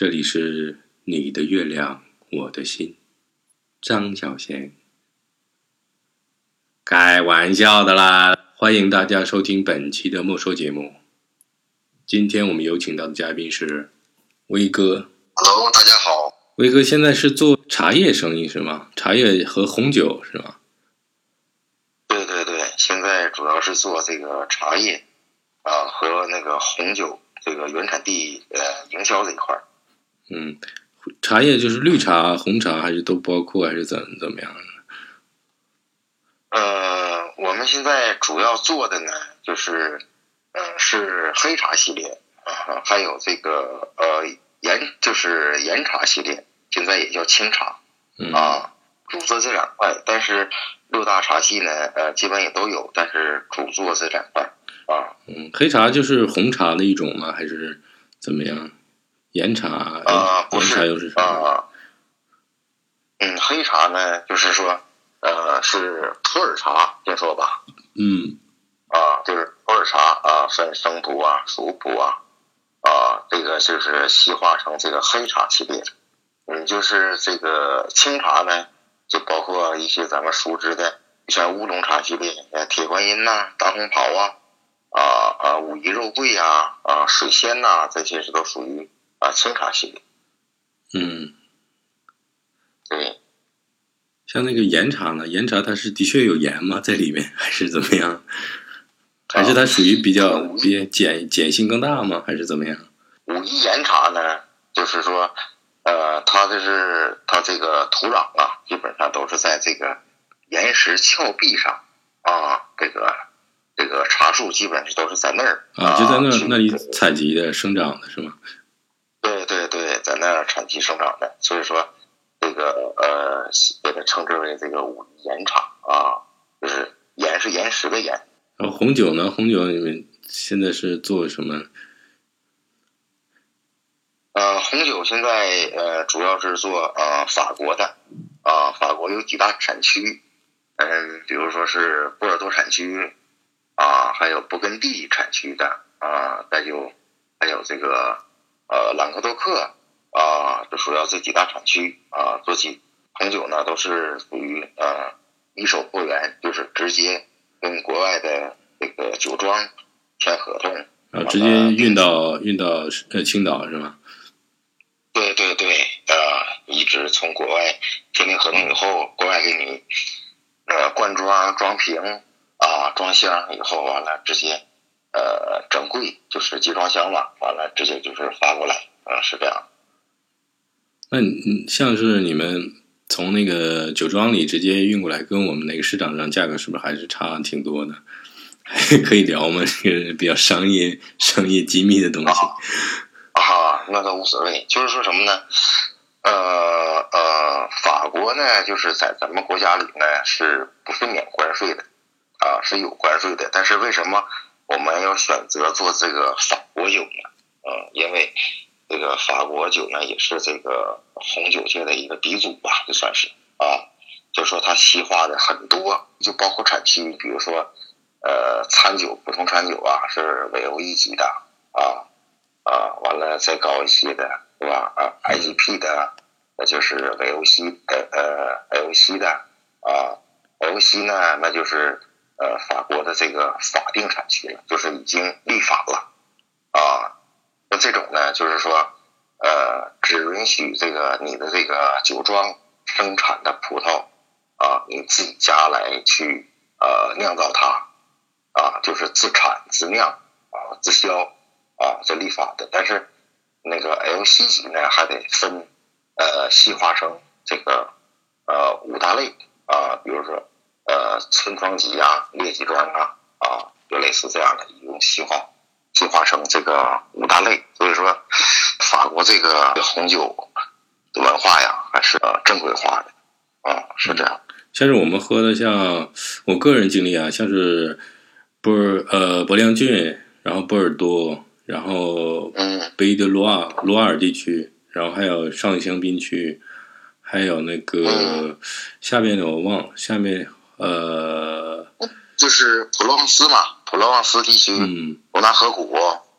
这里是你的月亮，我的心，张小贤。开玩笑的啦！欢迎大家收听本期的没说节目。今天我们有请到的嘉宾是威哥。Hello，大家好。威哥现在是做茶叶生意是吗？茶叶和红酒是吗？对对对，现在主要是做这个茶叶啊和那个红酒这个原产地呃营销这一块儿。嗯，茶叶就是绿茶、红茶，还是都包括，还是怎怎么样？呃，我们现在主要做的呢，就是嗯、呃是黑茶系列啊，还有这个呃岩就是岩茶系列，现在也叫清茶嗯啊，主做这两块。但是六大茶系呢，呃，基本也都有，但是主做这两块啊。嗯，黑茶就是红茶的一种吗？还是怎么样？岩茶，啊，不是又是啥？啊，嗯，黑茶呢，就是说，呃，是普洱茶，听说吧？嗯啊，就是普洱茶啊，分生普啊、熟普啊，啊，这个就是细化成这个黑茶系列。嗯，就是这个清茶呢，就包括一些咱们熟知的，像乌龙茶系列，呃，铁观音呐、大红袍啊，啊啊，武夷肉桂呀、啊，水仙呐、这些是都属于啊清茶系列。嗯，对，像那个岩茶呢？岩茶它是的确有盐吗？在里面还是怎么样？还是它属于比较啊比碱碱性更大吗？还是怎么样？武夷岩茶呢，就是说，呃，它就是它这个土壤啊，基本上都是在这个岩石峭壁上啊，这个这个茶树基本上都是在那儿啊，就在那去那里采集的、生长的是吗？对对对，在那儿产期生长的，所以说这个呃，给它称之为这个武夷岩茶啊，就是盐是岩石的盐。然后红酒呢？红酒你们现在是做什么？呃，红酒现在呃主要是做呃法国的，啊、法国有几大产区，嗯、比如说是波尔多产区，啊、还有勃艮第产区的，啊、再有还有这个呃朗格多克，啊、这主要这几大产区啊、做起红酒呢都是属于呃一手货源，就是直接跟国外的这个酒庄签合同，直接运到运到呃青岛是吗？对对对，呃，一直从国外签订合同以后，国外给你呃灌装、装瓶啊、装箱以后，完了直接呃整柜，就是集装箱嘛，完了直接就是发过来，嗯、是这样。那你像是你们从那个酒庄里直接运过来，跟我们那个市场上价格是不是还是差挺多的？可以聊吗？这个比较商业、商业机密的东西。啊，那倒无所谓，就是说什么呢？呃呃，法国呢，就是在咱们国家里呢是不是免关税的啊，是有关税的。但是为什么我们要选择做这个法国酒呢？嗯，因为这个法国酒呢也是这个红酒界的一个鼻祖吧，就算是啊，就说它细化的很多，就包括产区，比如说呃餐酒，普通餐酒啊是委欧一级的啊。啊，完了再高一些的，对吧？啊，IGP 的，那就是 VOC 呃呃 LC 的啊，LC 呢，那就是呃法国的这个法定产区了，就是已经立法了啊。那这种呢，就是说呃，只允许这个你的这个酒庄生产的葡萄啊，你自己家来去呃酿造它啊，就是自产自酿啊自销。啊，这立法的，但是那个 LC 级呢，还得分呃细化成这个呃五大类啊，比如说呃村庄级啊、列级庄啊啊，就类似这样的，一种细化细化成这个五大类。所以说，法国这个红酒的文化呀，还是呃正规化的啊，是这样。像是我们喝的，像我个人经历啊，像是波尔呃勃良郡，然后波尔多。然后，嗯，贝德罗瓦罗瓦尔地区，然后还有上香槟区，还有那个嗯下面的我忘了，下面呃，就是普罗旺斯嘛，普罗旺斯地区，嗯，罗纳河谷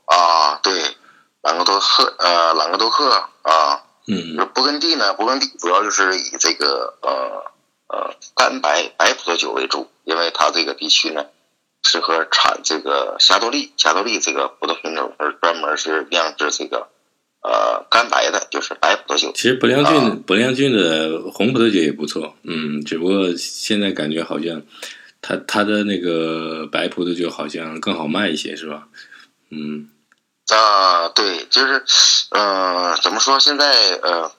啊，对，朗格多克呃朗格多克啊，嗯。勃艮第呢，勃艮第主要就是以这个呃呃干白白葡萄酒为主，因为它这个地区呢适合产这个霞多丽，霞多丽这个葡萄品种而专门是酿制这个呃干白的，就是白葡萄酒。其实伯良啊郡伯良郡的红葡萄酒也不错，嗯，只不过现在感觉好像它它的那个白葡萄酒好像更好卖一些，是吧？嗯啊，对，就是，呃，怎么说？现在呃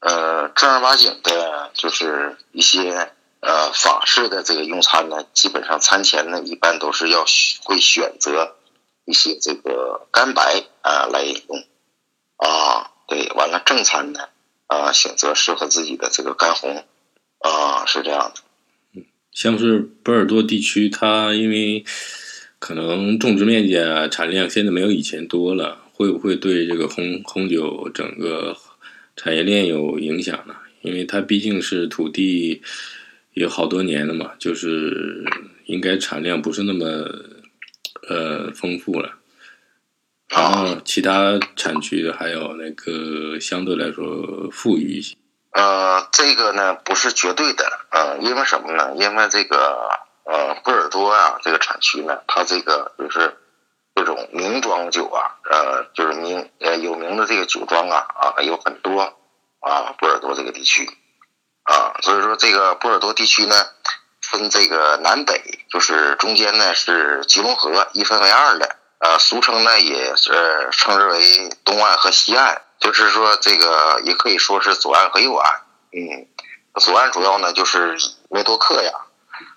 呃，正儿八经的，就是一些呃法式的这个用餐呢，基本上餐前呢，一般都是要会选择一些这个干白啊、来饮用啊，对，完了正餐呢啊、选择适合自己的这个干红啊，是这样的。嗯像是波尔多地区，它因为可能种植面积啊、产量现在没有以前多了，会不会对这个红红酒整个产业链有影响呢？因为它毕竟是土地有好多年了嘛，就是应该产量不是那么呃丰富了。然后其他产区的还有那个相对来说富裕一些。呃，这个呢不是绝对的，呃，因为什么呢？因为这个呃波尔多啊这个产区呢，它这个就是这种名庄酒啊，呃，就是名呃有名的这个酒庄啊啊有很多啊，波尔多这个地区啊，所以说这个波尔多地区呢分这个南北，就是中间呢是吉隆河一分为二的，呃，俗称呢也是称之为东岸和西岸。就是说，这个也可以说是左岸和右岸。嗯，左岸主要呢就是以梅多克呀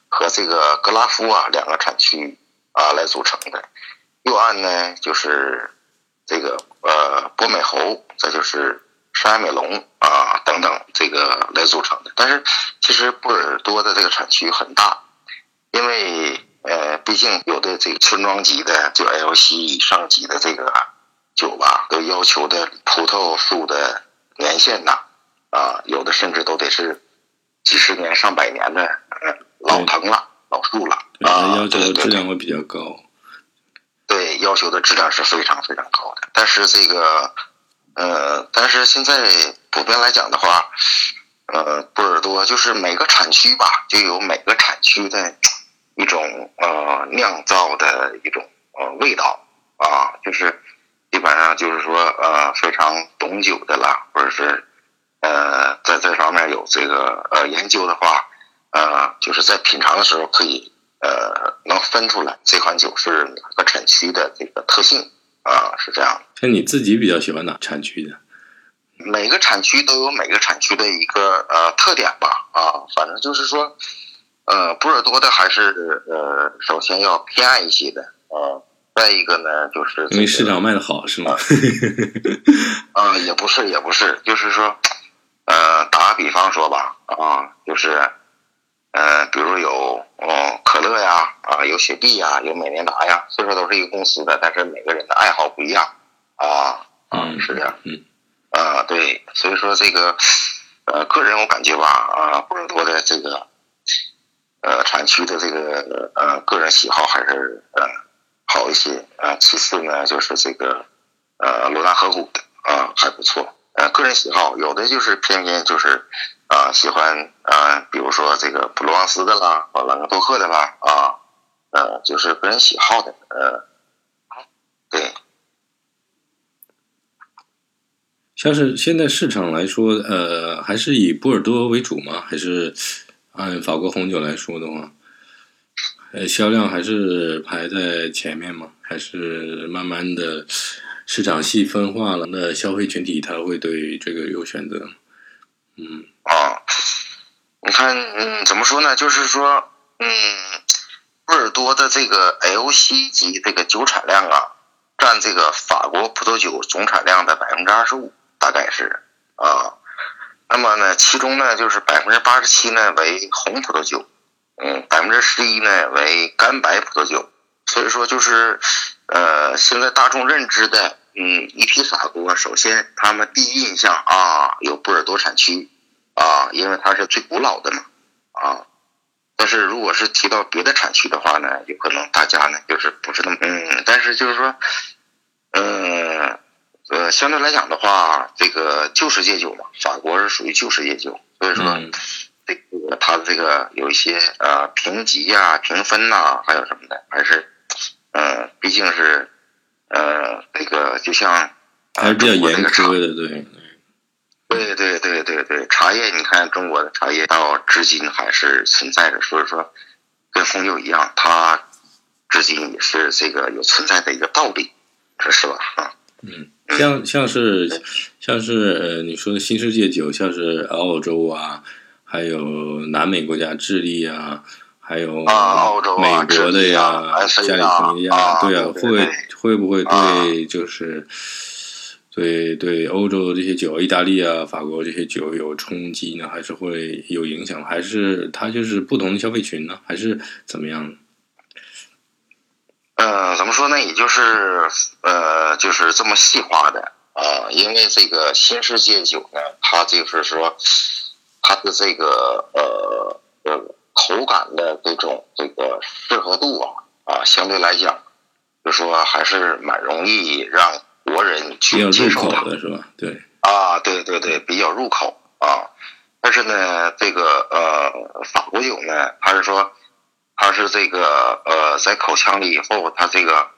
和这个格拉夫啊两个产区啊来组成的，右岸呢就是这个呃波美侯，再就是沙美龙啊等等这个来组成的。但是其实波尔多的这个产区很大，因为呃毕竟有的这个村庄级的就 LC 以上级的这个。酒吧都要求的葡萄树的年限呐，啊，有的甚至都得是几十年、上百年的，呃，老藤了、老树了，啊，要求的质量会比较高。对，要求的质量是非常非常高的。但是这个，呃，但是现在普遍来讲的话，呃，波尔多就是每个产区吧，就有每个产区的一种呃酿造的一种呃味道啊，就是基本上就是说呃非常懂酒的啦，或者是呃在这方面有这个呃研究的话，呃就是在品尝的时候可以呃能分出来这款酒是哪个产区的这个特性啊、是这样的。像你自己比较喜欢哪产区的？每个产区都有每个产区的一个呃特点吧啊，反正就是说，呃，波尔多的还是呃首先要偏爱一些的啊，再一个呢就是、这个、因为市场卖的好是吗？啊、也不是也不是，就是说，呃，打个比方说吧啊，就是呃，比如有嗯可乐呀啊，有雪碧呀，有美年达呀，虽说都是一个公司的，但是每个人的爱好不一样啊啊嗯是这样。嗯啊，对，所以说这个，呃，个人我感觉吧，啊，波尔多的这个，呃，产区的这个呃个人喜好还是呃好一些啊。其次呢，就是这个呃罗纳河谷的啊还不错。呃，个人喜好有的就是偏偏就是啊喜欢啊，比如说这个普罗旺斯的啦，啊朗格多克的啦啊，呃，就是个人喜好的，呃，对。像是现在市场来说，呃，还是以波尔多为主吗？还是按法国红酒来说的话，呃，销量还是排在前面吗？还是慢慢的市场细分化了？那消费群体他会对这个有选择？嗯啊，你看，嗯，怎么说呢？就是说，嗯，波尔多的这个 LC 级这个酒产量啊，占这个法国葡萄酒总产量的百分之二十五，大概是啊。那么呢，其中呢，就是百分之八十七呢为红葡萄酒，嗯，百分之十一呢为干白葡萄酒。所以说，就是呃，现在大众认知的，嗯，一提法国，首先他们第一印象啊，有波尔多产区啊，因为它是最古老的嘛啊。但是如果是提到别的产区的话呢，有可能大家呢就是不是那么嗯，但是就是说，嗯、相对来讲的话，这个旧世界酒嘛，法国是属于旧世界酒，所以说嗯这个它的这个有一些呃评级呀、评分呐、还有什么的，还是呃，毕竟是呃这个就像还是比较中国这严个茶苛的，对。对对对对对，茶叶，你看中国的茶叶到至今还是存在着，所以说跟红酒一样，它至今也是这个有存在的一个道理，这是吧？啊，像像是像是呃，你说的新世界酒，像是澳洲啊，还有南美国家智利啊，还有啊澳洲啊美国的呀加利啊福尼亚，啊对啊，对对会会不会啊对就是对对欧洲的这些酒，意大利啊、法国这些酒有冲击呢，还是会有影响？还是它就是不同的消费群呢？还是怎么样？呃，怎么说呢？也就是呃，就是这么细化的啊、因为这个新世界酒呢，它就是说它的这个呃呃口感的这种这个适合度啊啊，相对来讲，就说还是蛮容易让国人去接受它。的是吧？对，啊，对对对，比较入口啊。但是呢，这个呃法国酒呢，还是说它是这个呃在口腔里以后，它这个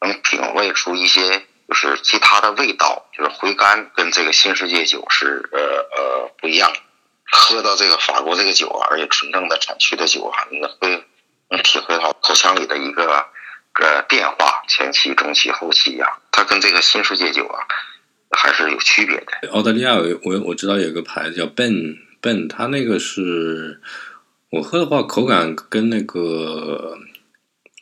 能品味出一些就是其他的味道，就是回甘，跟这个新世界酒是呃呃不一样。喝到这个法国这个酒啊，而且纯正的产区的酒啊，你会能体会到口腔里的一个呃变化，前期、中期、后期呀、它跟这个新世界酒啊还是有区别的。澳大利亚我我知道有个牌子叫 Ben Ben，它那个是我喝的话口感跟那个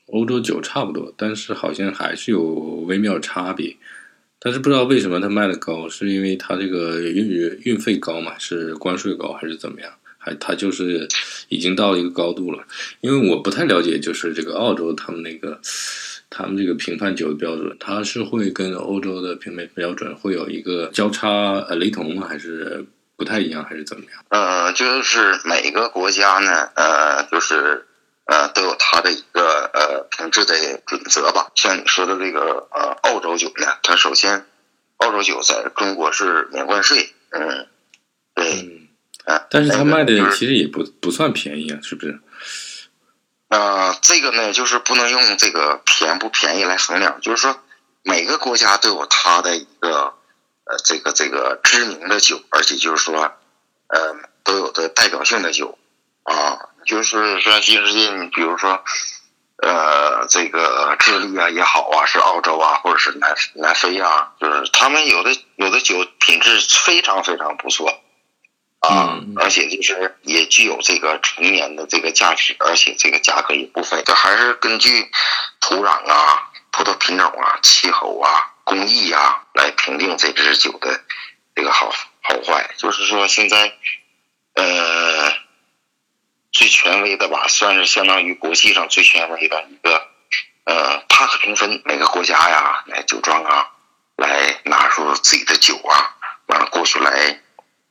欧洲酒差不多，但是好像还是有微妙差别。但是不知道为什么它卖的高，是因为它这个运运费高嘛，是关税高还是怎么样？还它就是已经到一个高度了。因为我不太了解，就是这个澳洲他们那个他们这个评判酒的标准，它是会跟欧洲的评判标准会有一个交叉呃雷同吗？还是不太一样，还是怎么样？呃，就是每个国家呢，呃，就是呃都有它的一个呃品质的准则吧。像你说的这个呃澳洲酒呢，它首先澳洲酒在中国是免关税，嗯，对，嗯，呃，但是它卖的其实也不不算便宜啊，是不是？呃，这个呢，就是不能用这个便不便宜来衡量，就是说每个国家都有它的一个呃这个这个知名的酒，而且就是说呃都有的代表性的酒啊，就是说新世界，你比如说呃这个智利啊也好啊，是澳洲啊，或者是南南非啊，就是他们有的有的酒品质非常非常不错。啊嗯，而且就是也具有这个成年的这个价值，而且这个价格也不菲。这还是根据土壤啊、葡萄品种啊、气候啊、工艺啊来评定这支酒的这个好好坏。就是说，现在呃最权威的吧，算是相当于国际上最权威的一个呃帕克评分，每个国家呀来酒庄啊来拿出自己的酒啊，完了过去来。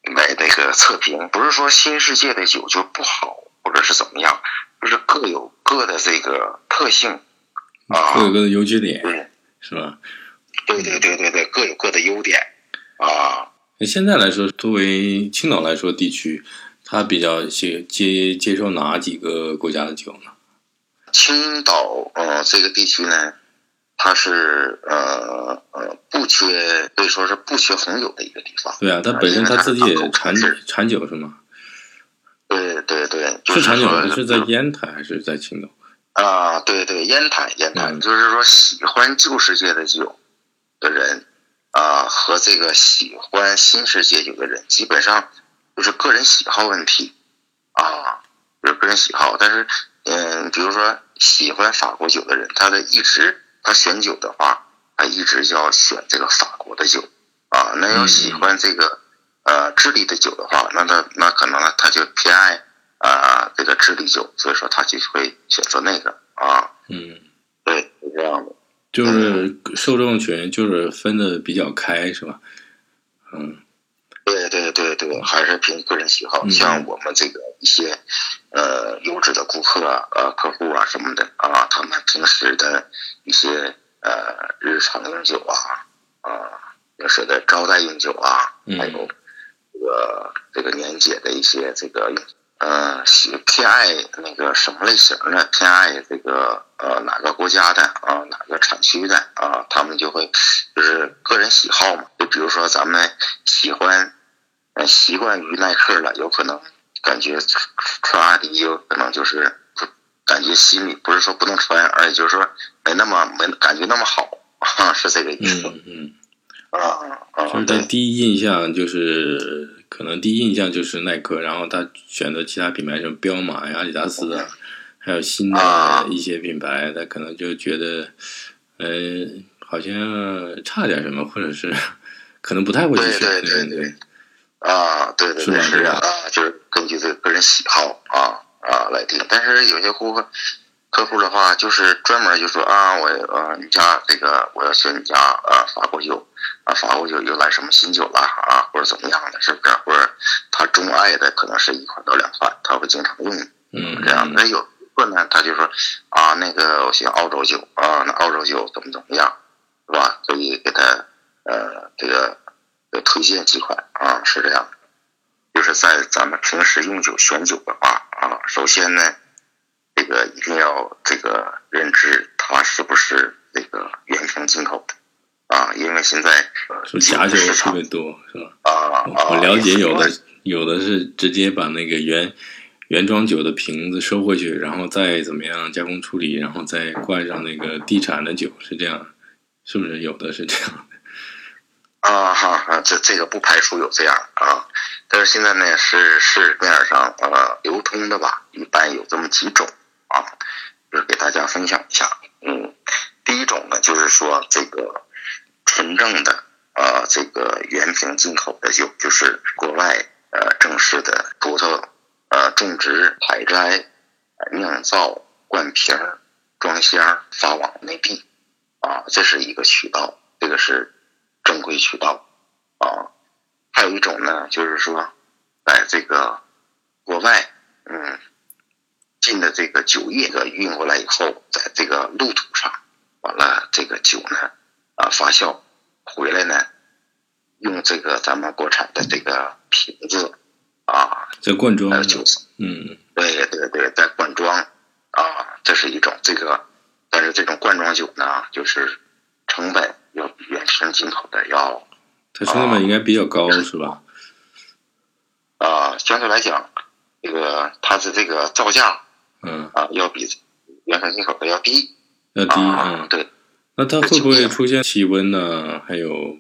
来那个测评，不是说新世界的酒就不好，或者是怎么样，就是各有各的这个特性啊各。有各的优缺点，对是吧？对对对对对，各有各的优点啊。那现在来说，作为青岛来说地区，它比较接接接受哪几个国家的酒呢？青岛呃这个地区呢，它是呃呃不缺，可以说是不缺红酒的一个地方。对啊，它本身它自己也产产酒是吗？对对对，就是产酒说是在烟台还是在青岛？啊，对对，烟台烟台，嗯就是说喜欢旧世界的酒的人啊，和这个喜欢新世界酒的人，基本上就是个人喜好问题啊，就是个人喜好。但是，嗯，比如说喜欢法国酒的人，他的一直他选酒的话，他一直就要选这个法国的酒啊。那要喜欢这个呃智利的酒的话，那他那可能他就偏爱。啊，这个智利酒，所以说他就会选择那个啊，嗯，对，是这样的。就是受众群就是分的比较开，是吧？嗯对对对对，还是凭个人喜好。嗯像我们这个一些呃优质的顾客啊、呃客户啊什么的啊，他们平时的一些呃日常用酒啊啊，平时的招待用酒啊，嗯还有这个这个年节的一些这个呃喜偏爱那个什么类型的，偏爱这个呃哪个国家的啊、哪个产区的啊，他们就会就是个人喜好嘛。就比如说咱们喜欢呃习惯于耐克了，有可能感觉穿阿迪有可能就是不感觉心里不是说不能穿，而且就是说没那么没感觉那么好，啊、是这个意思。嗯嗯，啊啊就是他对第一印象就是可能第一印象就是耐克，然后他选择其他品牌，什么彪马呀、阿迪达斯啊，还有新啊。的一些品牌，他可能就觉得，呃，好像差点什么，或者是可能不太会去选，对对对啊，对对对，是啊，啊就是根据这个个人喜好啊啊来定。但是有些顾客客户的话，就是专门就说啊，我啊你家这个我要选你家啊法国酒啊法国酒又来什么新酒了啊，或者怎么样的，是不是？或者他钟爱的可能是一款到两款，他会经常用。嗯，这样，那有顾客呢，他就说啊，那个我喜欢澳洲酒啊，那澳洲酒怎么怎么样，是吧？所以给他呃这个呃推荐几款啊，是这样的。就是在咱们平时用酒选酒的话啊，首先呢，这个一定要这个认知它是不是这个原瓶进口的啊，因为现在假酒特别多，是吧？啊啊，我了解有的有的是直接把那个原原装酒的瓶子收回去，然后再怎么样加工处理，然后再灌上那个地产的酒，是这样，是不是有的是这样的？啊哈啊，这这个不排除有这样啊，但是现在呢是市面上呃流通的吧，一般有这么几种啊，就是给大家分享一下。嗯，第一种呢就是说这个纯正的呃这个原瓶进口的酒，就是国外呃正式的葡萄呃种植、采摘、酿造、灌瓶、装箱、发往内地啊，这是一个渠道，这个是正规渠道啊。还有一种呢，就是说，在这个国外，嗯，进的这个酒液的运过来以后，在这个路途上，完了这个酒呢，啊发酵回来呢，用这个咱们国产的这个瓶子啊，在灌装还有，酒色嗯对对对，在灌装啊，这是一种这个，但是这种灌装酒呢，就是成本要比原生进口的要它成本应该比较高，是吧？啊，相对来讲，这个它的这个造价嗯，啊，要比原生进口的要低要低，啊，嗯，对，那它会不会出现气温呢？还有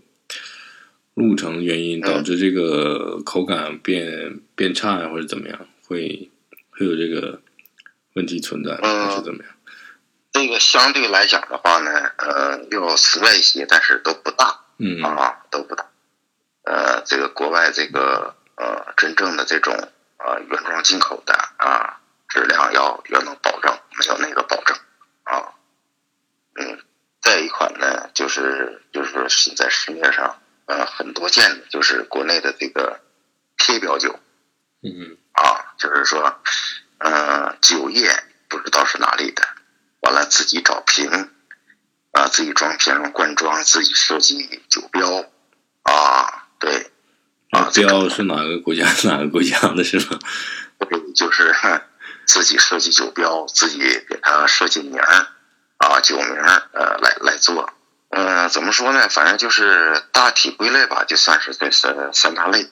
路程原因导致这个口感变变差呀，或者怎么样？会会有这个问题存在，嗯还是怎么样？这个相对来讲的话呢，呃，要实在一些，但是都不大嗯啊，都不大。呃，这个国外这个呃真正的这种呃原装进口的啊，质量要要能保证，没有那个保证啊。嗯，再一款呢，就是就是说现在市面上呃很多见的，就是国内的这个贴标酒嗯啊，就是说，呃，酒液不知道是哪里的，完了自己找瓶，啊，自己装瓶灌装，自己设计酒标，啊，对，啊，这个标是哪个国家 哪个国家的是吧？对，就是自己设计酒标，自己给它设计名儿，啊，酒名，呃，来来做。嗯、怎么说呢？反正就是大体归类吧，就算是这三三大类。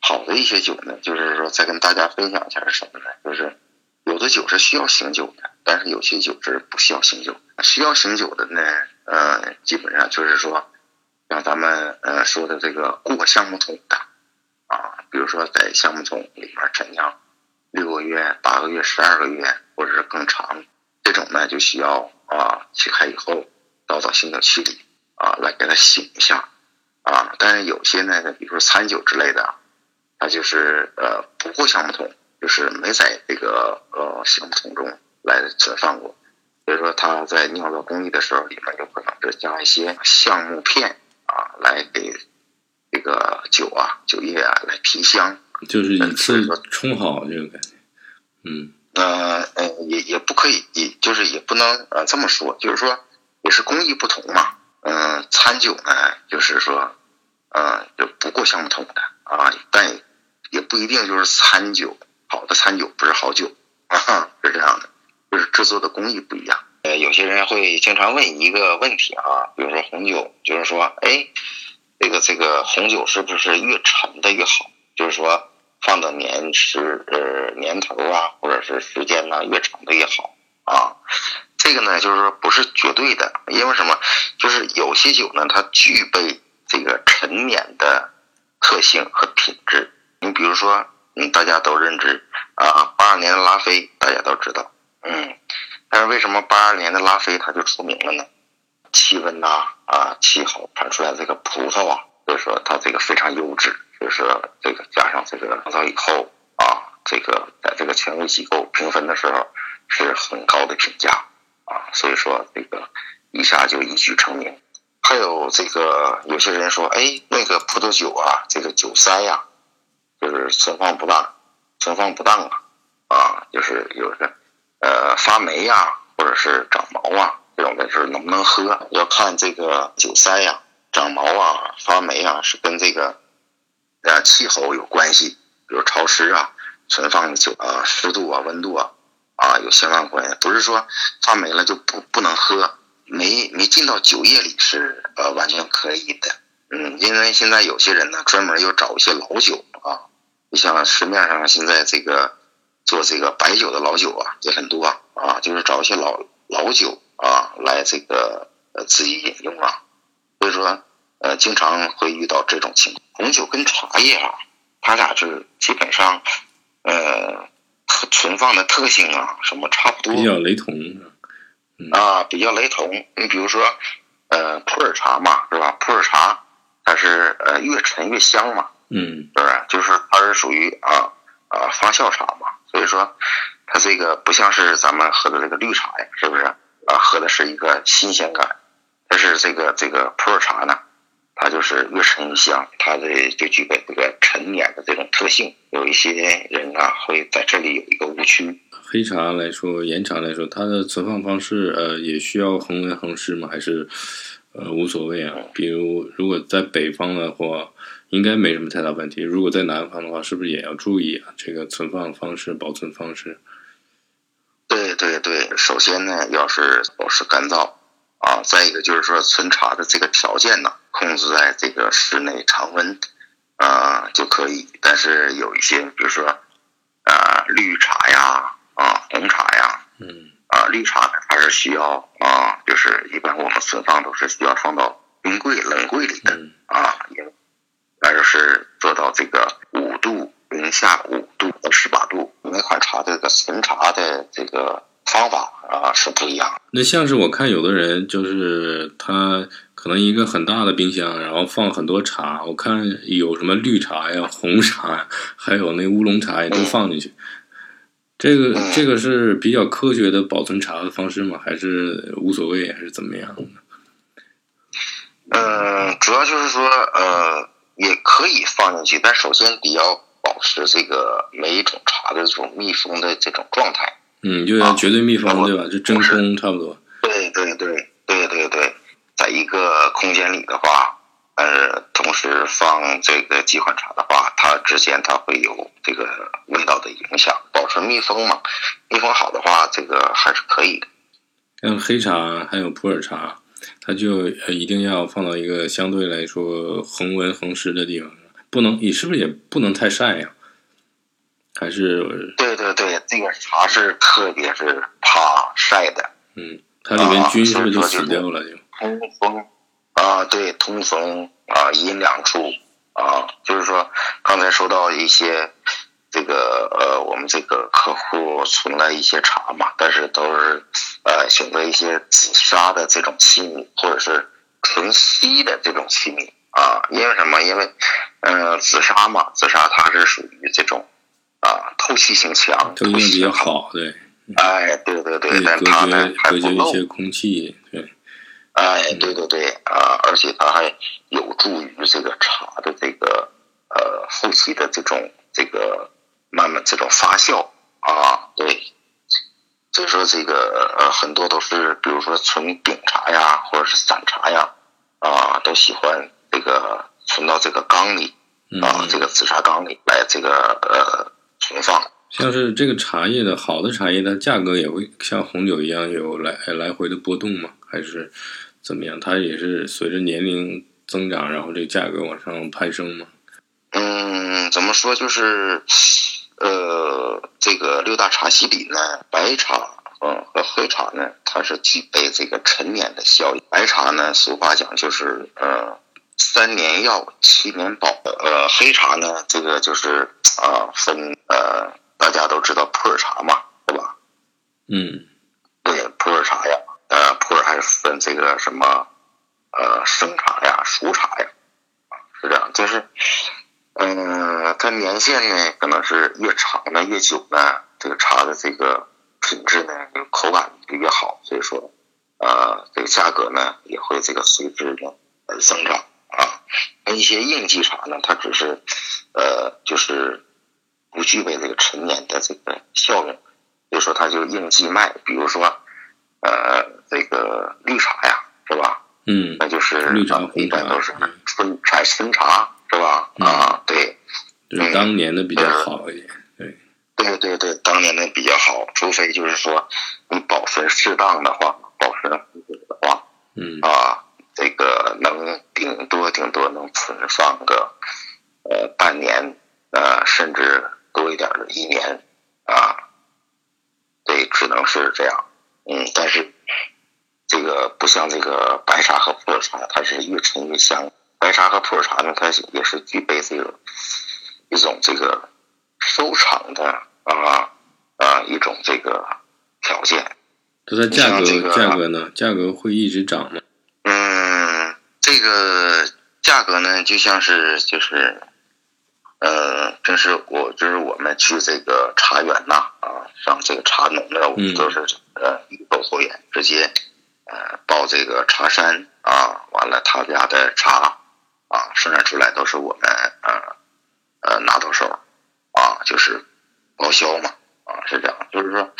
好的一些酒呢，就是说再跟大家分享一下是什么呢？就是有的酒是需要醒酒的，但是有些酒是不需要醒酒。需要醒酒的呢，呃，基本上就是说，像咱们呃说的这个过橡木桶的啊，比如说在橡木桶里面陈酿六个月、八个月、十二个月，或者是更长，这种呢就需要啊切开以后倒到醒酒器里啊来给它醒一下啊。但是有些呢，比如说餐酒之类的，它就是呃不过橡木桶，就是没在这个呃橡木桶中来存放过。所以说，它在酿造工艺的时候，里面有可能是加一些橡木片啊，来给这个酒啊、酒液啊来提香。就是一次冲好这个感觉。嗯呃嗯，也也不可以，也就是也不能呃这么说，就是说也是工艺不同嘛。嗯、餐酒呢，就是说嗯，就不过相同的啊，但也不一定就是餐酒，好的餐酒不是好酒啊，是这样的，就是制作的工艺不一样。呃，有些人会经常问一个问题啊，比如说红酒，就是说，哎，这个这个红酒是不是越陈的越好？就是说放的年时呃年头啊，或者是时间呢越长的越好啊。这个呢，就是说不是绝对的，因为什么？就是有些酒呢，它具备这个陈年的特性和品质。你比如说，嗯，大家都认知啊，八二年的拉菲，大家都知道，嗯。但是为什么八二年的拉菲它就出名了呢？气温呐，啊，气候产出来这个葡萄啊，所以说它这个非常优质，加上这个葡萄以后啊，这个在这个权威机构评分的时候是很高的评价。啊，所以说这个一下就一举成名。还有这个有些人说，哎，那个葡萄酒啊，这个酒塞呀，就是存放不当，存放不当啊，啊，就是有的呃发霉呀，或者是长毛啊，这种的就是能不能喝，要看这个酒塞呀，长毛啊，发霉啊，是跟这个呃气候有关系，比如潮湿啊，存放的酒啊，湿度啊，温度啊。啊，有相关关系，不是说发霉了就不不能喝，没没进到酒液里是呃完全可以的，嗯，因为现在有些人呢专门又找一些老酒啊，你像市面上现在这个做这个白酒的老酒啊也很多啊，就是找一些老老酒啊来这个呃自己饮用啊，所以说呃经常会遇到这种情况。红酒跟茶叶啊，它俩是基本上呃。存放的特性啊，什么差不多，比较雷同啊，比较雷同。你比如说，呃，普洱茶嘛，是吧？普洱茶它是呃越陈越香嘛，嗯，是不是？就是它是属于啊啊发酵茶嘛，所以说它这个不像是咱们喝的这个绿茶呀，是不是？啊，喝的是一个新鲜感。但是这个这个普洱茶呢？它就是越陈越香，它的就具备这个陈年的这种特性。有一些人啊，会在这里有一个误区。黑茶来说，岩茶来说，它的存放方式，呃，也需要恒温恒湿吗？还是呃无所谓啊？比如，如果在北方的话，应该没什么太大问题。如果在南方的话，是不是也要注意啊？这个存放方式、保存方式？对对对，首先呢，要是保持干燥啊，再一个就是说存茶的这个条件呢。控制在这个室内常温，啊就可以。但是有一些，比如说，啊绿茶呀，啊红茶呀，嗯，啊绿茶呢还是需要啊，就是一般我们存放都是需要放到冰柜、冷柜里的啊，也，那就是做到这个五度零下五度到十八度。每款茶这个存茶的这个方法啊是不一样。那像是我看有的人就是他。可能一个很大的冰箱，然后放很多茶，我看有什么绿茶呀、红茶，还有那乌龙茶也都放进去。这个这个是比较科学的保存茶的方式吗？还是无所谓，还是怎么样呢？嗯，主要就是说，呃，也可以放进去，但首先得要保持这个每一种茶的这种密封的这种状态。嗯，就要绝对密封，对吧？就真空差不多。对对对对对对。在一个空间里的话，呃，同时放这个几款茶的话，它之间它会有这个味道的影响。保持密封嘛，密封好的话，这个还是可以的。像黑茶还有普洱茶，它就一定要放到一个相对来说恒温恒湿的地方，不能你是不是也不能太晒呀？还是对对对，这个茶是特别是怕晒的。嗯，它里面菌是不是就死掉了就？通风啊，对，通风啊，阴凉处啊，就是说，刚才说到一些这个呃，我们这个客户存了一些茶嘛，但是都是呃选择一些紫砂的这种器皿，或者是纯锡的这种器皿啊，因为什么？因为嗯，紫砂嘛，紫砂它是属于这种啊透气性强，透气性比较好，对。哎，对对对，但它呢还不一些空气，对。哎，对对对，啊，而且它还有助于这个茶的这个呃后期的这种这个慢慢这种发酵啊，对，所以说这个呃很多都是比如说存饼茶呀，或者是散茶呀，啊，都喜欢这个存到这个缸里啊，这个紫砂缸里来这个呃存放。像是这个茶叶的好的茶叶，它价格也会像红酒一样有来来回的波动吗？还是怎么样？它也是随着年龄增长，然后这个价格往上攀升吗？嗯，怎么说？就是呃，这个六大茶系里呢，白茶嗯和黑茶呢，它是具备这个陈年的效应。白茶呢，俗话讲就是呃三年药，七年宝。呃，黑茶呢，这个就是啊分呃。大家都知道普洱茶嘛，对吧？嗯，对，普洱茶呀，呃，普洱还是分这个什么，呃，生茶呀、熟茶呀，是这样，就是，嗯，它年限呢，可能是越长呢越久呢，这个茶的这个品质呢，口感就越好，所以说，呃，这个价格呢也会这个随之呢而增长啊。那一些应季茶呢，它只是，呃，就是。不具备这个陈年的这个效用，所以说它就应季卖。比如说，呃，这个绿茶呀，是吧？嗯，那就是绿茶、红茶都是春茶、春茶，是吧？啊，对，就是当年的比较好一点。对，对对对，当年的比较好，除非就是说你保存适当的话，保存的话，嗯啊，这个能顶多顶多能存放个呃半年，呃，甚至。多一点的一年，啊，对，只能是这样，嗯，但是这个不像这个白茶和普洱茶，它是越陈越香。白茶和普洱茶呢，它也是具备这个一种这个收藏的啊啊一种这个条件。它的价格价格呢？价格会一直涨吗？嗯，这个价格呢，就像是就是。呃，真是我就是我们去这个茶园呐，啊，上这个茶农那，我们都是呃预购后园，直接呃报这个茶山啊，完了他家的茶啊生产出来都是我们呃呃拿到手啊，就是报销嘛啊是这样，就是说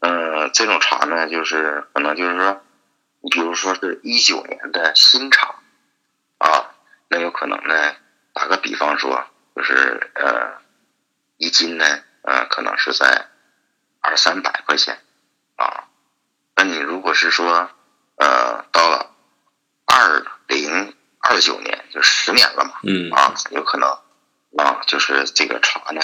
嗯这种茶呢，就是可能就是说，你比如说是一九年的新茶啊，那有可能呢，打个比方说。就是呃，一斤呢，呃，可能是在二三百块钱啊。那你如果是说呃，到了二零二九年，就十年了嘛，嗯啊，有可能啊，就是这个茶呢，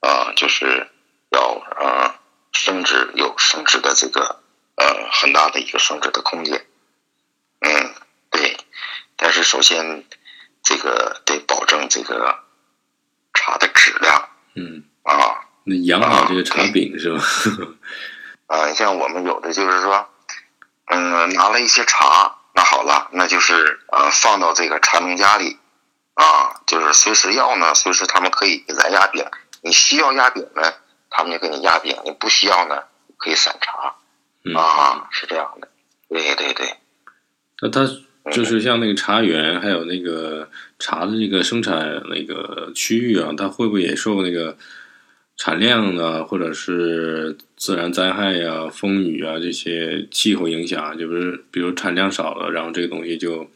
啊，就是要呃升值，有升值的这个呃很大的一个升值的空间。嗯，对，但是首先这个得保证这个。茶的质量，嗯啊，那养好这个茶饼是吧？啊，你像我们有的就是说，嗯，拿了一些茶，那好了，那就是呃放到这个茶农家里，啊，就是随时要呢，随时他们可以给咱压饼。你需要压饼呢，他们就给你压饼；你不需要呢，可以散茶。啊，是这样的，对对对。那他。就是像那个茶园，还有那个茶的这个生产那个区域啊，它会不会也受那个产量呢，或者是自然灾害呀、风雨啊这些气候影响？就是比如产量少了，然后这个东西就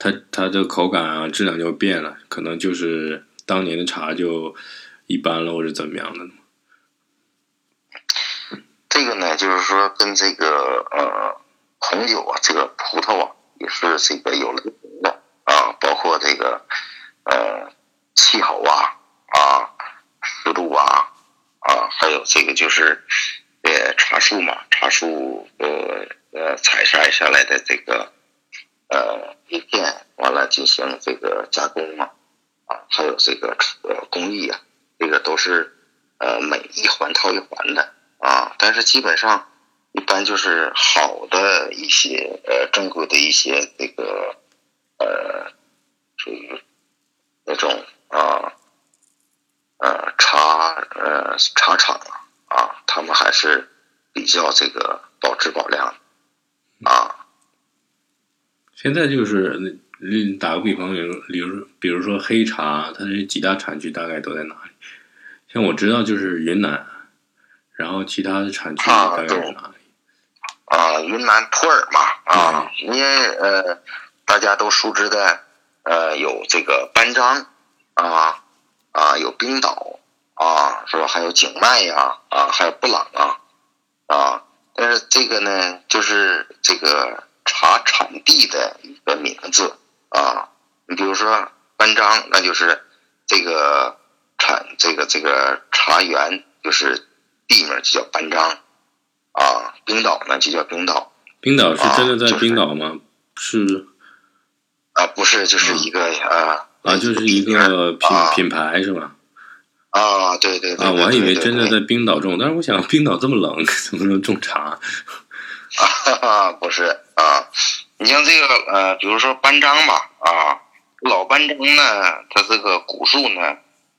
它它的口感啊、质量就变了，可能就是当年的茶就一般了，或者怎么样的这个呢，就是说跟这个呃红酒啊，这个葡萄啊。也是这个有雷同的啊，包括这个呃气候啊啊湿度啊啊，还有这个就是呃茶树嘛，茶树呃呃采摘下来的这个呃叶片，完了进行这个加工嘛啊，还有这个呃工艺啊，这个都是呃每一环套一环的啊，但是基本上。一般就是好的一些呃正规的一些这个呃属于那种啊呃茶呃茶厂啊，他们还是比较这个保质保量啊。现在就是那打个比方，比如比如比如说黑茶，它这几大产区大概都在哪里？像我知道就是云南，然后其他的产区大概是哪里？啊，云南普洱嘛，啊，因为呃，大家都熟知的，呃，有这个班章啊啊，有冰岛啊，是吧？还有景迈呀啊，还有布朗啊啊。但是这个呢，就是这个茶产地的一个名字啊。你比如说班章，那就是这个产这个这个茶园，就是地名就叫班章啊。冰岛呢就叫冰岛。冰岛是真的在冰岛吗？是。啊，不是，就是一个啊啊，就是一个品品牌是吧？啊，对对对，啊，我还以为真的在冰岛种，但是我想冰岛这么冷，怎么能种茶？啊，不是啊，你像这个呃，比如说班章吧，啊，老班章呢，它这个古树呢，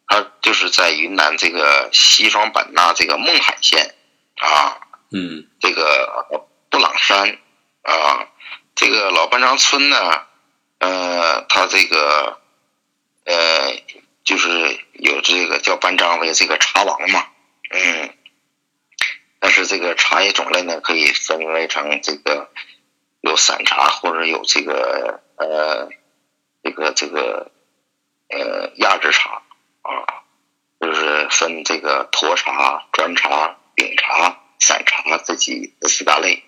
它就是在云南这个西双版纳这个勐海县啊，嗯，这个布朗山啊，这个老班章村呢。呃，它这个，呃，就是有这个叫班章为这个茶王嘛，嗯，但是这个茶叶种类呢，可以分为成这个有散茶或者有这个呃，这个这个呃压制茶啊，就是分这个沱茶、砖茶、饼茶、散茶这几四大类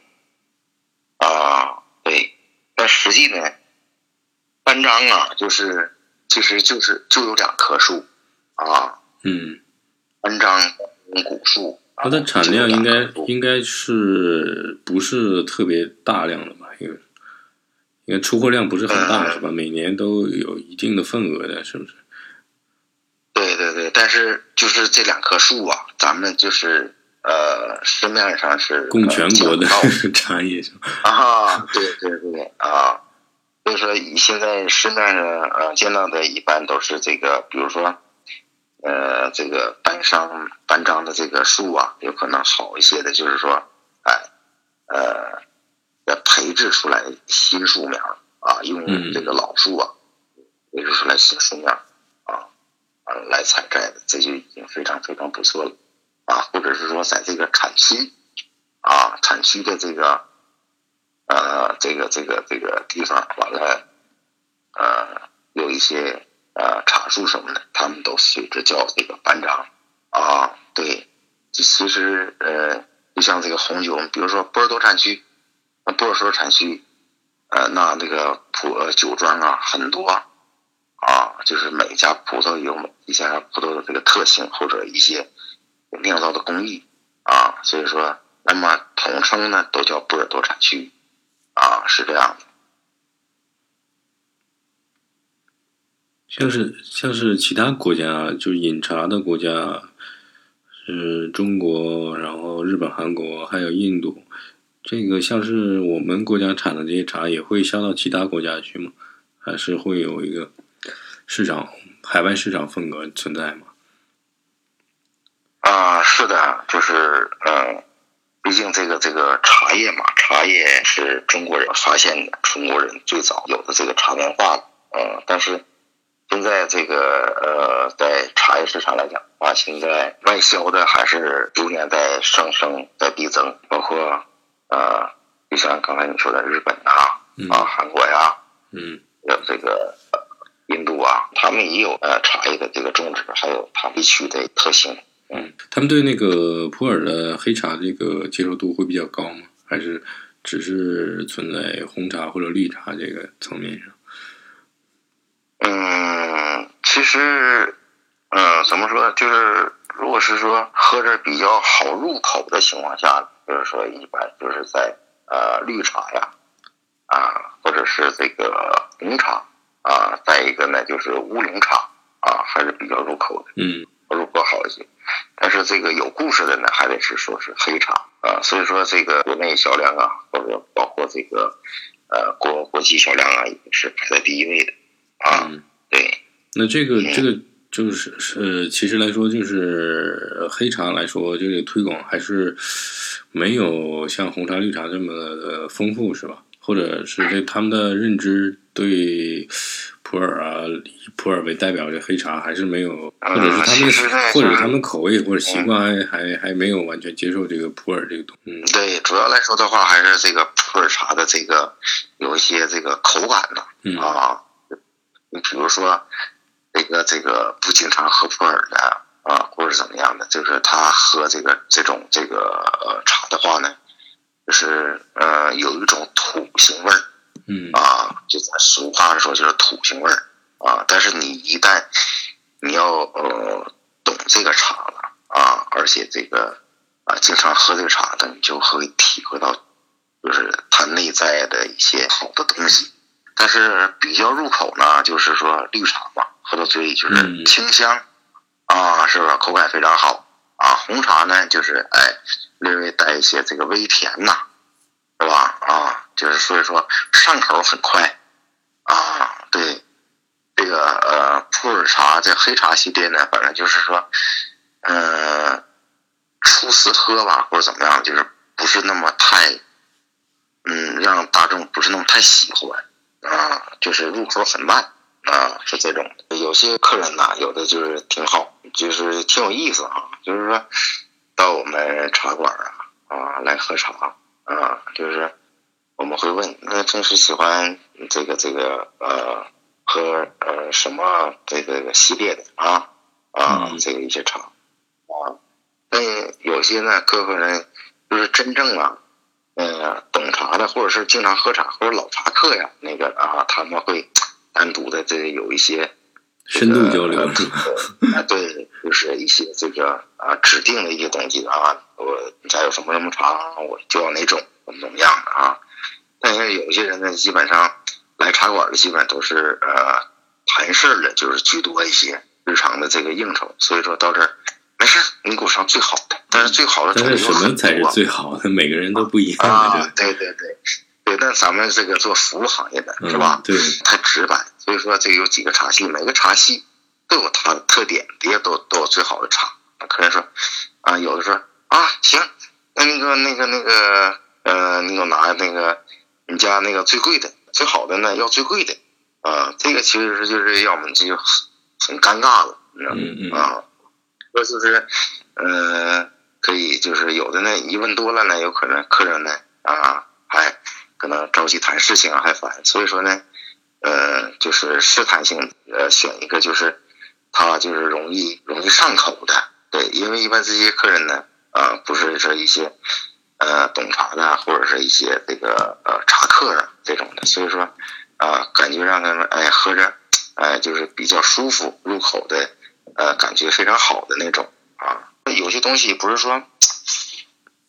啊，对，但实际呢。班章啊，就是其实就是就有两棵树啊，嗯，班章古树，它的产量应该应该是不是特别大量的吧？因为应该出货量不是很大，是吧？每年都有一定的份额的，是不是？对对对，但是就是这两棵树啊，咱们就是呃，市面上是供全国的茶叶 是吧？啊，对对对啊。所以说，以现在市面上呃见到的，一般都是这个，比如说，呃，这个单商单张的这个树啊，有可能好一些的，就是说，哎，呃，要培植出来新树苗啊，用这个老树啊培植出来新树苗啊，啊来采摘的，这就已经非常非常不错了啊，或者是说，在这个产区啊，产区的这个。呃，这个这个这个地方完了，呃，有一些呃茶树什么的，他们都随着叫这个班长啊。对，其实呃，就像这个红酒，比如说波尔多产区，波尔多产区，呃，那那个葡酒庄啊很多啊，就是每家葡萄有每一家葡萄的这个特性或者一些酿造的工艺啊，所以说，那么统称呢都叫波尔多产区。啊，是这样的。像是像是其他国家，就是饮茶的国家，是中国，然后日本、韩国，还有印度。这个像是我们国家产的这些茶，也会销到其他国家去吗？还是会有一个市场海外市场份额存在吗？啊，是的，就是嗯。毕竟这个这个茶叶嘛，茶叶是中国人发现的，中国人最早有的这个茶文化，嗯，但是现在这个呃，在茶叶市场来讲啊，现在外销的还是逐年在上升，在递增，包括呃，就像刚才你说的日本啊，啊，韩国呀，嗯，有这个印度啊，他们也有呃茶叶的这个种植，还有它地区的特性。嗯，他们对那个普洱的黑茶这个接受度会比较高吗？还是只是存在红茶或者绿茶这个层面上？嗯，其实，嗯，怎么说？就是如果是说喝着比较好入口的情况下，就是说一般就是在呃绿茶呀，啊，或者是这个红茶啊，再一个呢就是乌龙茶啊，还是比较入口的。嗯。入口好一些，但是这个有故事的呢，还得是说是黑茶啊。所以说这个国内销量啊，或者包括这个呃国国际销量啊，也是排在第一位的啊。对，那这个这个就是是其实来说，就是黑茶来说，这个推广还是没有像红茶、绿茶这么丰富，是吧？或者是对他们的认知对。普洱啊，以普洱为代表的黑茶还是没有，或者是他们，或者他们口味或者习惯还还还没有完全接受这个普洱这个东西。嗯，对，主要来说的话，还是这个普洱茶的这个有一些这个口感呢，啊，你比如说这个这个不经常喝普洱的啊，或者怎么样的，就是他喝这个这种这个呃茶的话呢，就是呃有一种土腥味儿。嗯啊，就咱俗话的说就是土腥味儿啊。但是你一旦你要呃懂这个茶了啊，而且这个啊经常喝这个茶的，你就会体会到就是它内在的一些好的东西。但是比较入口呢，就是说绿茶嘛，喝到嘴里就是清香啊，是不是口感非常好啊？红茶呢，就是哎略微带一些这个微甜呐，是吧？就是所以说上口很快，啊，对，这个呃普洱茶这黑茶系列呢，反正就是说，嗯，初次喝吧或者怎么样，就是不是那么太，嗯，让大众不是那么太喜欢，啊，就是入口很慢，啊，是这种。有些客人呢，有的就是挺好，就是挺有意思啊，就是说到我们茶馆啊啊来喝茶啊，就是。我们会问，那平时喜欢这个这个呃喝呃什么这个系列的啊啊这个一些茶啊，那有些呢各个人就是真正啊呃懂茶的，或者是经常喝茶或者老茶客呀，那个啊他们会单独的这有一些深度交流。啊，对，就是一些这个啊指定的一些东西啊，我家有什么什么茶，我就要哪种怎么怎么样的啊。但是有些人呢，基本上来茶馆的基本都是呃谈事儿的，就是居多一些日常的这个应酬。所以说到这儿没事，你给我上最好的。但是最好的，但是什么才是最好的？每个人都不一样啊！对对对对，但咱们这个做服务行业的是吧？对，太直白。所以说这有几个茶系，每个茶系都有它的特点，也都都有最好的茶。客人说啊，有的说啊行，那那个那个那个呃，你给我拿那个。你家那个最贵的、最好的呢，要最贵的，啊，这个其实是就是要我们就很尴尬了，你知道吗？啊，这就是，嗯，可以就是有的呢，一问多了呢，有可能客人呢啊，还可能着急谈事情啊，还烦，所以说呢，呃，就是试探性呃选一个就是他就是容易容易上口的，对，因为一般这些客人呢，啊，不是说一些。呃，懂茶的或者是一些这个呃茶客啊这种的，所以说啊，感觉让他们哎喝着，哎就是比较舒服入口的，呃，感觉非常好的那种啊。有些东西不是说，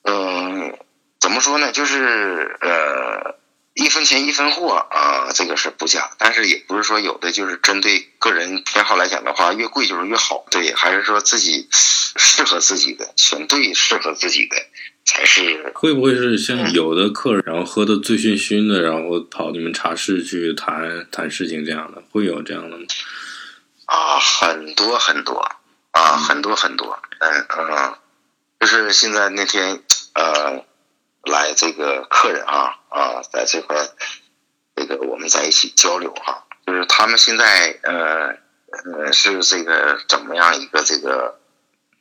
嗯，怎么说呢？就是呃。一分钱一分货啊，这个是不假，但是也不是说有的就是针对个人偏好来讲的话，越贵就是越好，对，还是说自己适合自己的，选对适合自己的才是。会不会是像有的客人，然后喝的醉醺醺的，然后跑你们茶室去谈谈事情这样的，会有这样的吗？啊，很多很多啊，很多很多，嗯嗯，就是现在那天呃。来这个客人啊啊，在这块这个我们在一起交流哈，就是他们现在呃呃是这个怎么样一个这个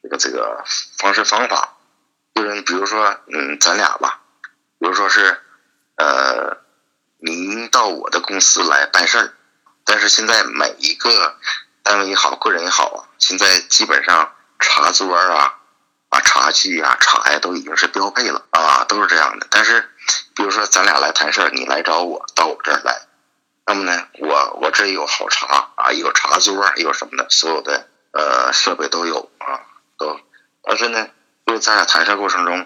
这个这个方式方法，就是比如说嗯咱俩吧，比如说是呃您到我的公司来办事儿，但是现在每一个单位也好，个人也好啊，现在基本上茶桌啊。啊，茶具呀、茶呀，都已经是标配了啊，都是这样的。但是，比如说咱俩来谈事儿，你来找我，到我这儿来，那么呢，我我这有好茶啊，有茶桌，有什么的，所有的呃设备都有啊，都。但是呢，就咱俩谈事儿过程中，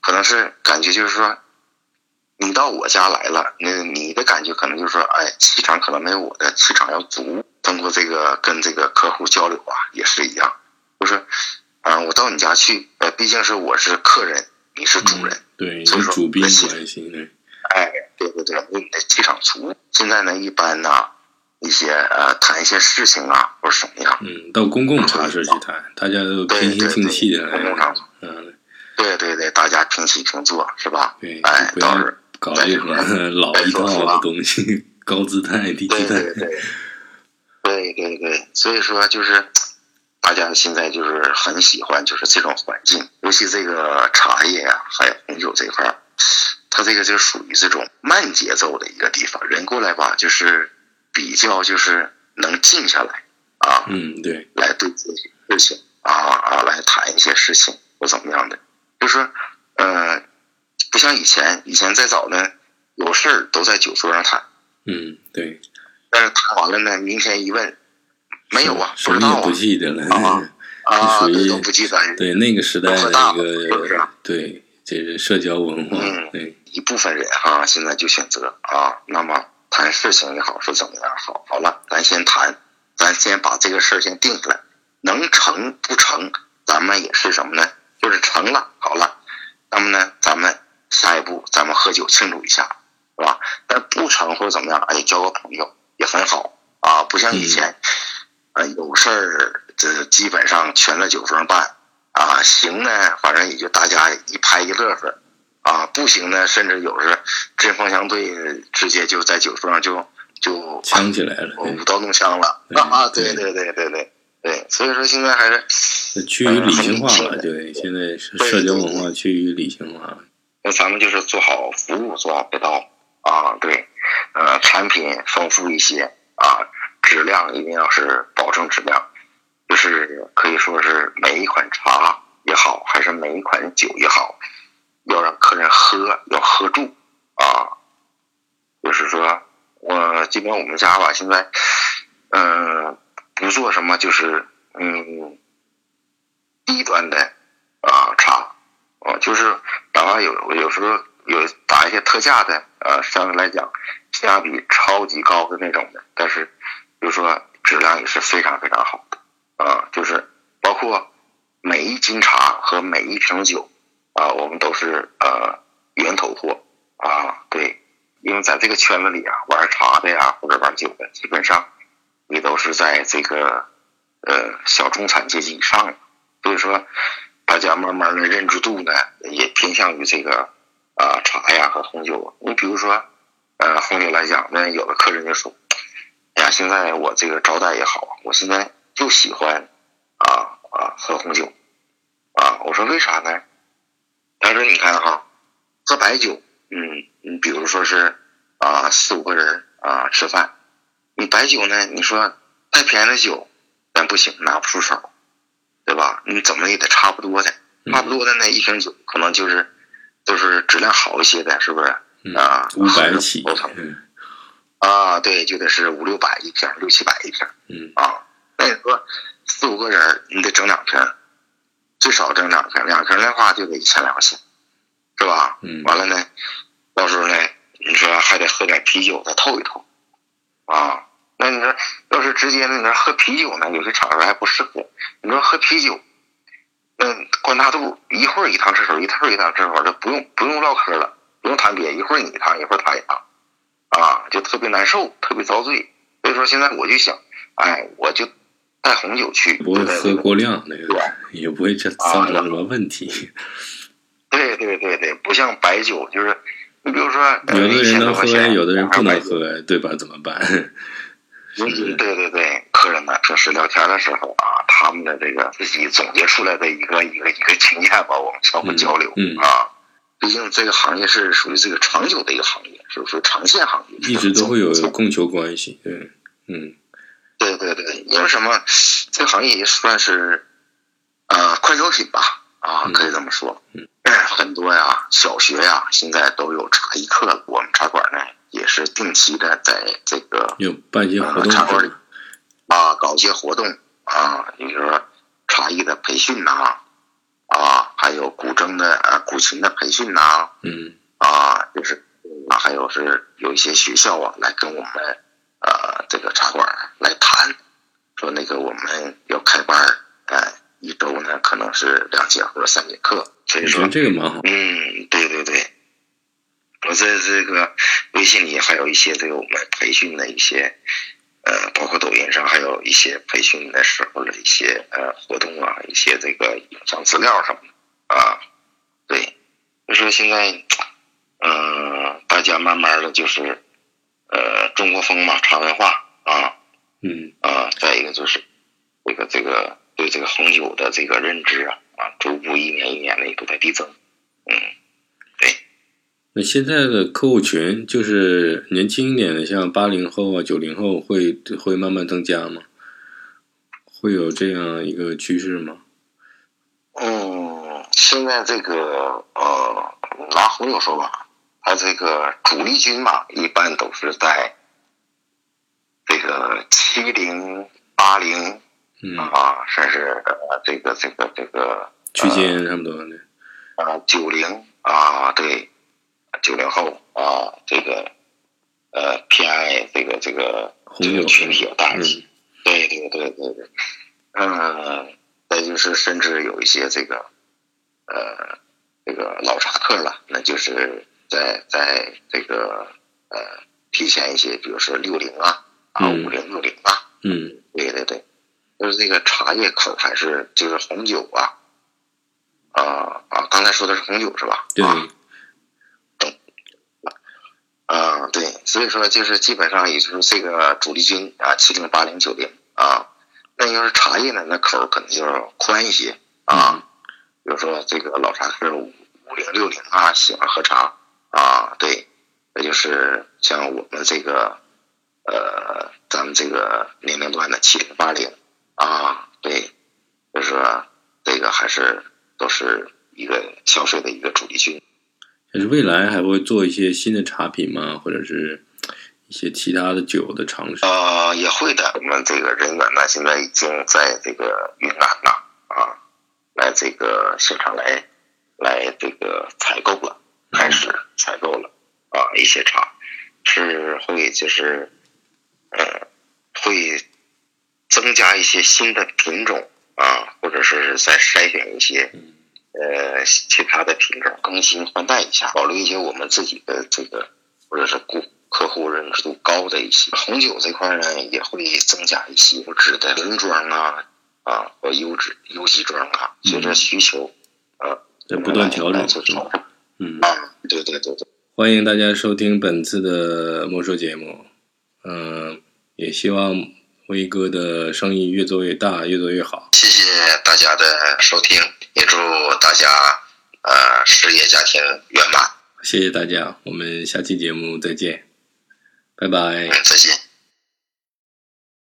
可能是感觉就是说，你到我家来了，那你的感觉可能就是说，哎，气场可能没有我的气场要足。通过这个跟这个客户交流啊，也是一样，就是。啊，我到你家去，呃，毕竟是我是客人，你是主人，对，所以说主宾关系。哎，对对对，你的气场足。现在呢，一般呢，一些呃，谈一些事情啊，或者什么样，嗯，到公共茶室去谈，大家都平心静气的，公共场所，嗯，对对对，大家平起平坐，是吧？对，哎，不要搞这种 老一套的东西，高姿态、低姿态，对对对，对对对，所以说就是。大家现在就是很喜欢，就是这种环境，尤其这个茶叶啊，还有红酒这块儿，它这个就属于这种慢节奏的一个地方。人过来吧，就是比较就是能静下来啊，嗯，对，来对自己事情啊啊来谈一些事情或怎么样的，就是嗯，不像以前，以前再早呢，有事儿都在酒桌上谈，嗯，对，但是谈完了呢，明天一问，没有啊，不知道啊，不记得了。啊 啊，属于都不记得，对那个时代的喝大一了是不是个，对，这是社交文化，嗯对，一部分人哈、现在就选择啊，那么谈事情也好，是怎么样好，好了，咱先谈，咱先把这个事儿先定下来，能成不成，咱们也是什么呢？就是成了，好了，那么呢，咱们下一步咱们喝酒庆祝一下，是吧？但不成或者怎么样，哎，交个朋友也很好啊，不像以前，呃，有事儿这基本上全在酒桌上办啊，行呢，反正也就大家一拍一乐呵。啊，不行呢，甚至有时针锋相对，直接就在酒桌上就就呛起来了，对舞刀弄枪了啊！对对对对对对对，所以说现在还是趋于理性化了，对，现在是社交文化趋于理性化了，那咱们就是做好服务，做好配套啊，对，呃，产品丰富一些啊，质量一定要是保证质量，就是可以说是每一款茶也好，还是每一款酒也好，要让客人喝，要喝住啊。就是说，我基本我们家吧，现在，嗯、不做什么，就是嗯，低端的啊茶，啊，就是哪怕有有时候有打一些特价的，呃，相对来讲性价比超级高的那种的，但是比如说质量也是非常非常好的，啊，就是包括每一斤茶和每一瓶酒，啊，我们都是呃源头货啊，对，因为在这个圈子里啊，玩茶的呀或者玩酒的，基本上也都是在这个呃小中产阶级以上的，所以说大家慢慢的认知度呢也偏向于这个啊、茶呀和红酒。你比如说呃红酒来讲，那有的客人就说，哎呀，现在我这个招待也好，我现在就喜欢啊啊喝红酒啊。我说为啥呢？他说你看哈，喝白酒，嗯，你比如说是啊四五个人啊吃饭，你白酒呢，你说太便宜的酒，咱不行，拿不出手，对吧？你怎么也得差不多的，嗯差不多的那一瓶酒可能就是都是质量好一些的，是不是？嗯啊，五百起头疼，嗯啊，对，就得是五六百一瓶，六七百一瓶嗯啊。那你说四五个人，你得整两瓶，最少挣两瓶，两瓶的话就得一千两块钱，是吧？嗯完了呢，到时候呢，你说还得喝点啤酒再透一透，啊，那你说要是直接那你说喝啤酒呢，有些场合还不适合。你说喝啤酒，那关大肚一会儿一趟厕所，一会儿一趟厕所，这不用不用唠嗑了，不用谈别，一会儿你一趟，一会儿他一趟，啊，就特别难受，特别遭罪。所以说现在我就想，哎，我就带红酒去，不会喝过量，那个对也不会这啊造成什么问题。对对对对，不像白酒，就是你比如说，呃有的人能1000多喝，有的人不能喝，对吧？怎么办？嗯，对对对，客人呢平时聊天的时候啊，他们的这个自己总结出来的一个一个一个经验吧，我们相互交流、嗯嗯啊。毕竟这个行业是属于这个长久的一个行业，是属于长线行业，一直都会有供求关系，对，嗯对对对，因为什么？这个行业也算是呃快消品吧，啊，嗯可以这么说。嗯，很多呀，小学呀，现在都有茶艺课了。我们茶馆呢，也是定期的在这个有办一些活动茶馆里？啊搞一些活动啊，比如说茶艺的培训呐、啊，还有古筝的啊古琴的培训呐、嗯啊，就是啊，还有是有一些学校啊来跟我们呃这个茶馆来谈，说那个我们要开班儿，哎、一周呢可能是两节或者三节课，所以说这个蛮好。嗯，对对对，我在这个微信里还有一些这个我们培训的一些，呃，包括抖音上还有一些培训的时候的一些呃活动啊，一些这个影像资料什么的啊，对，就说现在，嗯、大家慢慢的就是，呃，中国风嘛，茶文化啊，嗯啊，再一个就是这个这个对这个红酒的这个认知啊啊，逐步一年一年的也都在递增。嗯，对，那现在的客户群就是年轻一点的，像八零后啊、九零后，会会慢慢增加吗？会有这样一个趋势吗？嗯，现在这个呃，拿红酒说吧，它这个主力军嘛，一般都是在这个七零、八零嗯，啊，甚至呃这个这个这个区间差不多的。啊九零啊，对，九零后啊，这个呃偏爱这个这个这个群体要大一些。嗯对对对对对，嗯，再就是甚至有一些这个呃这个老茶客了，那就是在在这个呃提前一些，比如说六零啊啊嗯五零六零啊，嗯对对对，就是这个茶叶口还是就是红酒啊啊啊，刚才说的是红酒是吧？对，啊。啊，对，所以说就是基本上也就是这个主力军啊，七零、八零、九零啊，那要是茶叶呢，那口可能就是宽一些啊，比如说这个老茶客五五零、六零啊，喜欢喝茶啊，对，那就是像我们这个呃，咱们这个年龄段的七零、八零啊，对，就是说这个还是都是一个消费的一个主力军。就是未来还会做一些新的产品吗？或者是一些其他的酒的尝试？呃，也会的。我们这个人员呢，现在已经在这个云南了啊，来这个现场来来这个采购了，开始采购了啊，一些茶是会就是呃会增加一些新的品种啊，或者是再筛选一些呃其他的品种，更新换代一下，保留一些我们自己的这个或者是顾客户认知度高的一些。红酒这块呢，也会增加一些优质的瓶装啊啊和优质优级装啊，随着需求呃在不断调整嗯，啊，对对对对，欢迎大家收听本次的魔兽节目。嗯、也希望威哥的生意越做越大，越做越好。谢谢大家的收听，也祝大家呃事业家庭圆满，谢谢大家，我们下期节目再见，拜拜。嗯，再见。